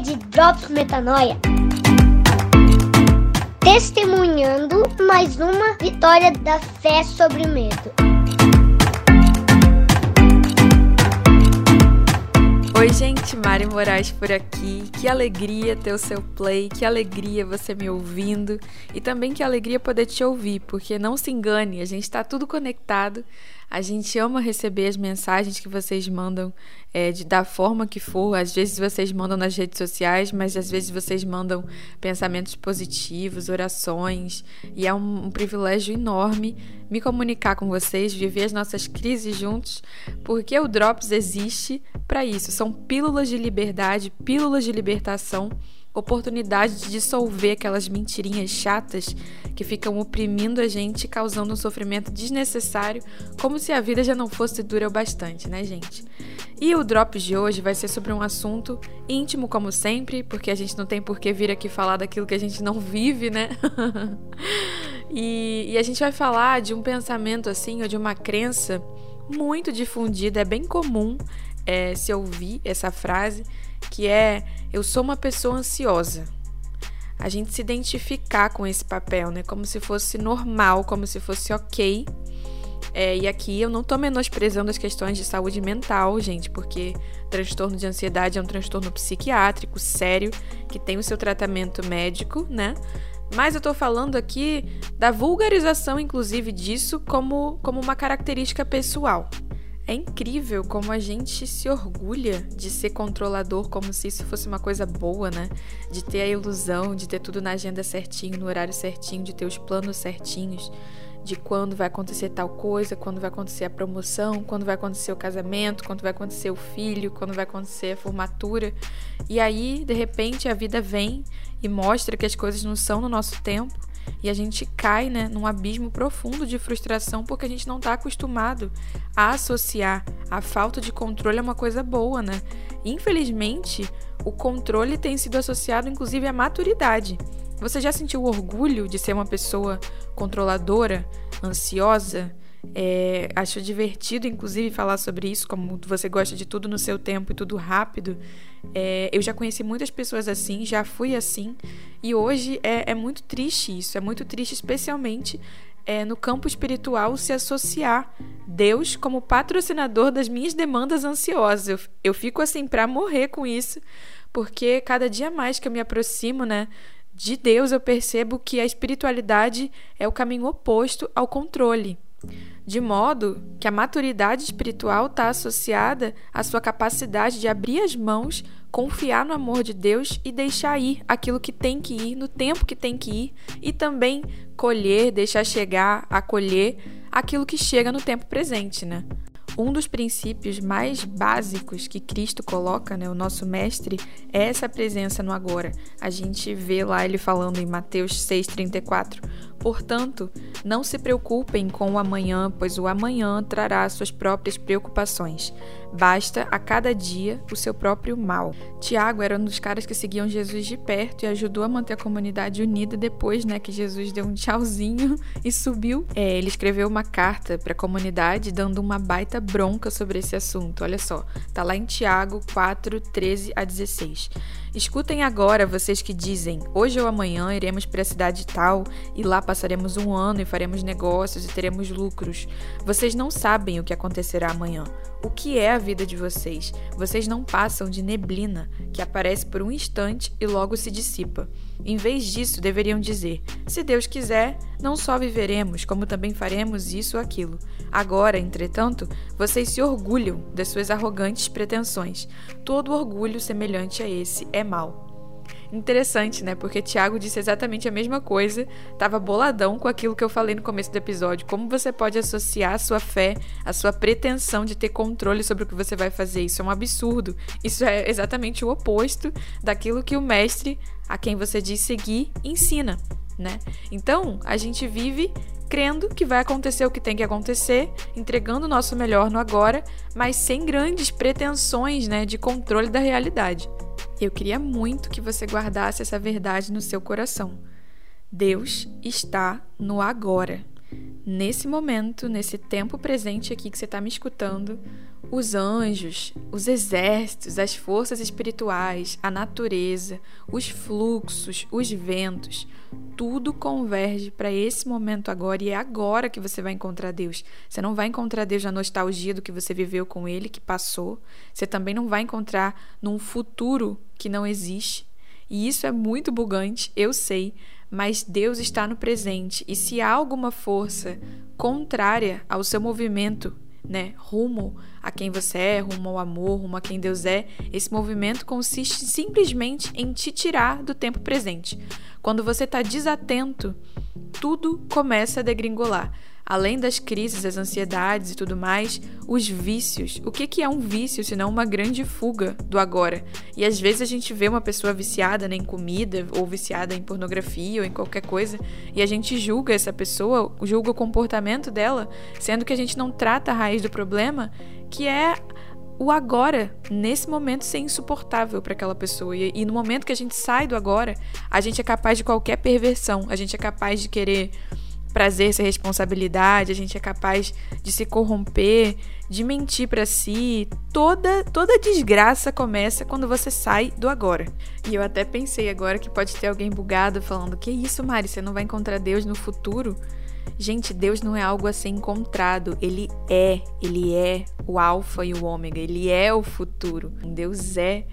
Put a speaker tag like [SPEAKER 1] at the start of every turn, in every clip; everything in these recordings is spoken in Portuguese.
[SPEAKER 1] de Drops Metanoia. Testemunhando mais uma vitória da fé sobre o medo.
[SPEAKER 2] Oi, gente, Mari Moraes por aqui. Que alegria ter o seu play, que alegria você me ouvindo e também que alegria poder te ouvir, porque não se engane, a gente está tudo conectado. A gente ama receber as mensagens que vocês mandam é, de, da forma que for. Às vezes vocês mandam nas redes sociais, mas às vezes vocês mandam pensamentos positivos, orações. E é um, um privilégio enorme me comunicar com vocês, viver as nossas crises juntos, porque o Drops existe para isso. São pílulas de liberdade, pílulas de libertação oportunidade de dissolver aquelas mentirinhas chatas que ficam oprimindo a gente, causando um sofrimento desnecessário, como se a vida já não fosse dura o bastante, né, gente? E o Drops de hoje vai ser sobre um assunto íntimo, como sempre, porque a gente não tem por que vir aqui falar daquilo que a gente não vive, né? e, e a gente vai falar de um pensamento assim, ou de uma crença muito difundida, é bem comum é, se ouvir essa frase, que é eu sou uma pessoa ansiosa. A gente se identificar com esse papel, né? Como se fosse normal, como se fosse ok. É, e aqui eu não tô menosprezando as questões de saúde mental, gente, porque transtorno de ansiedade é um transtorno psiquiátrico sério que tem o seu tratamento médico, né? Mas eu tô falando aqui da vulgarização, inclusive, disso como, como uma característica pessoal. É incrível como a gente se orgulha de ser controlador, como se isso fosse uma coisa boa, né? De ter a ilusão de ter tudo na agenda certinho, no horário certinho, de ter os planos certinhos, de quando vai acontecer tal coisa, quando vai acontecer a promoção, quando vai acontecer o casamento, quando vai acontecer o filho, quando vai acontecer a formatura. E aí, de repente, a vida vem e mostra que as coisas não são no nosso tempo e a gente cai né, num abismo profundo de frustração porque a gente não está acostumado a associar a falta de controle a uma coisa boa, né? Infelizmente, o controle tem sido associado inclusive à maturidade. Você já sentiu orgulho de ser uma pessoa controladora, ansiosa? É, acho divertido, inclusive, falar sobre isso, como você gosta de tudo no seu tempo e tudo rápido. É, eu já conheci muitas pessoas assim, já fui assim, e hoje é, é muito triste isso. É muito triste, especialmente é, no campo espiritual, se associar Deus como patrocinador das minhas demandas ansiosas. Eu, eu fico assim para morrer com isso, porque cada dia mais que eu me aproximo, né? De Deus, eu percebo que a espiritualidade é o caminho oposto ao controle de modo que a maturidade espiritual está associada à sua capacidade de abrir as mãos, confiar no amor de Deus e deixar ir aquilo que tem que ir, no tempo que tem que ir, e também colher, deixar chegar, acolher aquilo que chega no tempo presente, né? Um dos princípios mais básicos que Cristo coloca, né, o nosso mestre, é essa presença no agora. A gente vê lá ele falando em Mateus 6:34, Portanto, não se preocupem com o amanhã, pois o amanhã trará suas próprias preocupações. Basta a cada dia o seu próprio mal. Tiago era um dos caras que seguiam Jesus de perto e ajudou a manter a comunidade unida depois, né, que Jesus deu um tchauzinho e subiu. É, ele escreveu uma carta para a comunidade dando uma baita bronca sobre esse assunto. Olha só, tá lá em Tiago 4, 13 a 16. Escutem agora vocês que dizem: hoje ou amanhã iremos para a cidade tal e lá passaremos um ano e faremos negócios e teremos lucros. Vocês não sabem o que acontecerá amanhã. O que é a vida de vocês? Vocês não passam de neblina que aparece por um instante e logo se dissipa. Em vez disso, deveriam dizer: se Deus quiser, não só viveremos, como também faremos isso ou aquilo. Agora, entretanto, vocês se orgulham das suas arrogantes pretensões. Todo orgulho semelhante a esse é mau. Interessante, né? Porque Tiago disse exatamente a mesma coisa, estava boladão com aquilo que eu falei no começo do episódio. Como você pode associar a sua fé, a sua pretensão de ter controle sobre o que você vai fazer? Isso é um absurdo. Isso é exatamente o oposto daquilo que o mestre, a quem você diz seguir, ensina, né? Então, a gente vive crendo que vai acontecer o que tem que acontecer, entregando o nosso melhor no agora, mas sem grandes pretensões, né, de controle da realidade. Eu queria muito que você guardasse essa verdade no seu coração. Deus está no agora. Nesse momento, nesse tempo presente aqui que você está me escutando, os anjos, os exércitos, as forças espirituais, a natureza, os fluxos, os ventos, tudo converge para esse momento agora e é agora que você vai encontrar Deus. Você não vai encontrar Deus na nostalgia do que você viveu com Ele, que passou. Você também não vai encontrar num futuro que não existe. E isso é muito bugante, eu sei, mas Deus está no presente. E se há alguma força contrária ao seu movimento né, rumo a quem você é, rumo ao amor, rumo a quem Deus é, esse movimento consiste simplesmente em te tirar do tempo presente. Quando você está desatento, tudo começa a degringolar. Além das crises, das ansiedades e tudo mais, os vícios. O que, é um vício senão uma grande fuga do agora? E às vezes a gente vê uma pessoa viciada né, em comida, ou viciada em pornografia, ou em qualquer coisa, e a gente julga essa pessoa, julga o comportamento dela, sendo que a gente não trata a raiz do problema, que é o agora, nesse momento, ser insuportável para aquela pessoa. E, e, no momento que a gente sai do agora, a gente é capaz de qualquer perversão, a gente é capaz de querer prazer ser responsabilidade, a gente é capaz de se corromper, de mentir para si. Toda toda desgraça começa quando você sai do agora. E eu até pensei agora que pode ter alguém bugado falando: "Que isso, Mari, você não vai encontrar Deus no futuro?" Gente, Deus não é algo a ser encontrado, ele é, ele é o alfa e o ômega, ele é o futuro. Deus é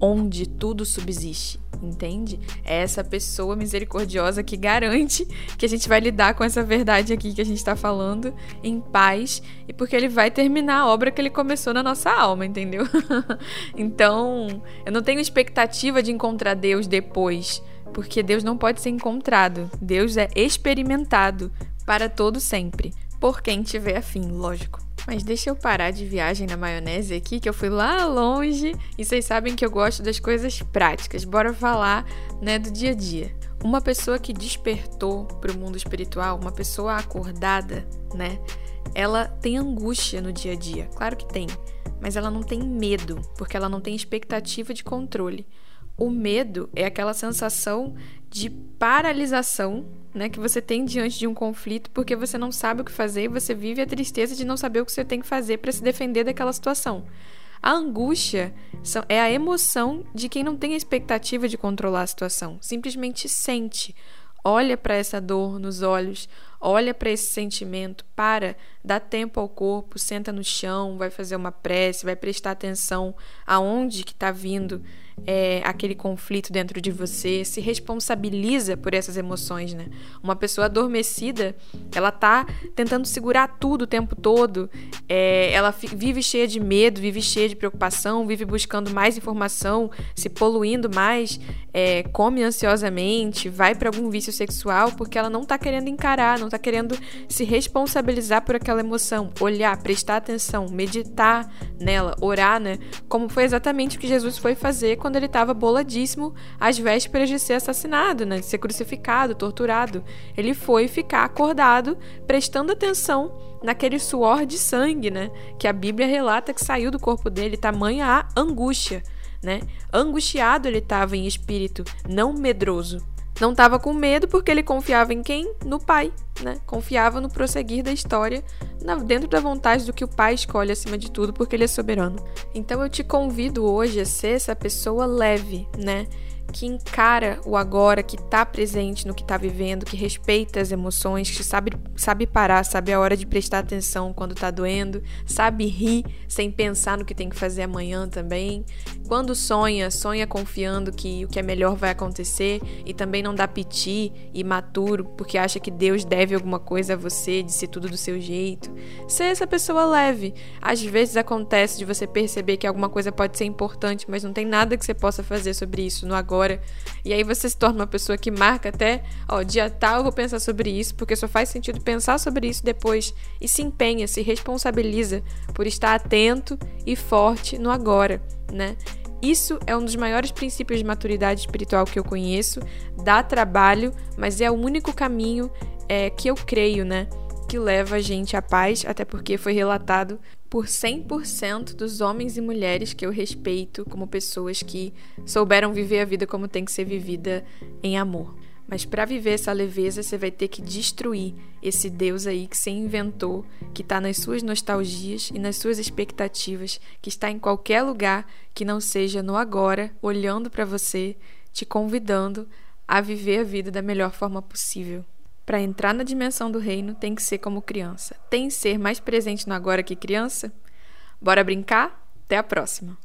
[SPEAKER 2] onde tudo subsiste entende? É essa pessoa misericordiosa que garante que a gente vai lidar com essa verdade aqui que a gente está falando em paz e porque ele vai terminar a obra que ele começou na nossa alma, entendeu? então, eu não tenho expectativa de encontrar Deus depois, porque Deus não pode ser encontrado. Deus é experimentado para todo sempre, por quem tiver afim, lógico. Mas deixa eu parar de viagem na maionese aqui, que eu fui lá longe e vocês sabem que eu gosto das coisas práticas. Bora falar, né, do dia a dia. Uma pessoa que despertou para o mundo espiritual, uma pessoa acordada, né? Ela tem angústia no dia a dia. Claro que tem, mas ela não tem medo, porque ela não tem expectativa de controle. O medo é aquela sensação de paralisação né, que você tem diante de um conflito porque você não sabe o que fazer e você vive a tristeza de não saber o que você tem que fazer para se defender daquela situação. A angústia é a emoção de quem não tem a expectativa de controlar a situação, simplesmente sente, olha para essa dor nos olhos, olha para esse sentimento, para, dá tempo ao corpo, senta no chão, vai fazer uma prece, vai prestar atenção aonde que está vindo é, aquele conflito dentro de você, se responsabiliza por essas emoções, né? Uma pessoa adormecida, ela tá tentando segurar tudo o tempo todo, é, ela vive cheia de medo, vive cheia de preocupação, vive buscando mais informação, se poluindo mais, é, come ansiosamente, vai para algum vício sexual porque ela não tá querendo encarar, não tá querendo se responsabilizar por aquela emoção, olhar, prestar atenção, meditar nela, orar, né? Como foi exatamente o que Jesus foi fazer quando quando ele estava boladíssimo às vésperas de ser assassinado, né, de ser crucificado, torturado. Ele foi ficar acordado, prestando atenção naquele suor de sangue, né, que a Bíblia relata que saiu do corpo dele, tamanha a angústia, né? Angustiado ele estava em espírito, não medroso. Não estava com medo porque ele confiava em quem? No pai, né? Confiava no prosseguir da história, dentro da vontade do que o pai escolhe acima de tudo, porque ele é soberano. Então eu te convido hoje a ser essa pessoa leve, né? Que encara o agora, que está presente no que está vivendo, que respeita as emoções, que sabe, sabe parar, sabe a hora de prestar atenção quando está doendo, sabe rir sem pensar no que tem que fazer amanhã também. Quando sonha, sonha confiando que o que é melhor vai acontecer e também não dá piti e maturo porque acha que Deus deve alguma coisa a você, de ser tudo do seu jeito. Ser essa pessoa leve. Às vezes acontece de você perceber que alguma coisa pode ser importante, mas não tem nada que você possa fazer sobre isso no agora agora. E aí você se torna uma pessoa que marca até, ó, dia tal eu vou pensar sobre isso, porque só faz sentido pensar sobre isso depois. E se empenha, se responsabiliza por estar atento e forte no agora, né? Isso é um dos maiores princípios de maturidade espiritual que eu conheço. Dá trabalho, mas é o único caminho é, que eu creio, né? Que leva a gente à paz, até porque foi relatado por 100% dos homens e mulheres que eu respeito como pessoas que souberam viver a vida como tem que ser vivida em amor. Mas para viver essa leveza, você vai ter que destruir esse Deus aí que você inventou, que está nas suas nostalgias e nas suas expectativas, que está em qualquer lugar que não seja no agora, olhando para você, te convidando a viver a vida da melhor forma possível. Para entrar na dimensão do reino, tem que ser como criança. Tem que ser mais presente no agora que criança? Bora brincar? Até a próxima!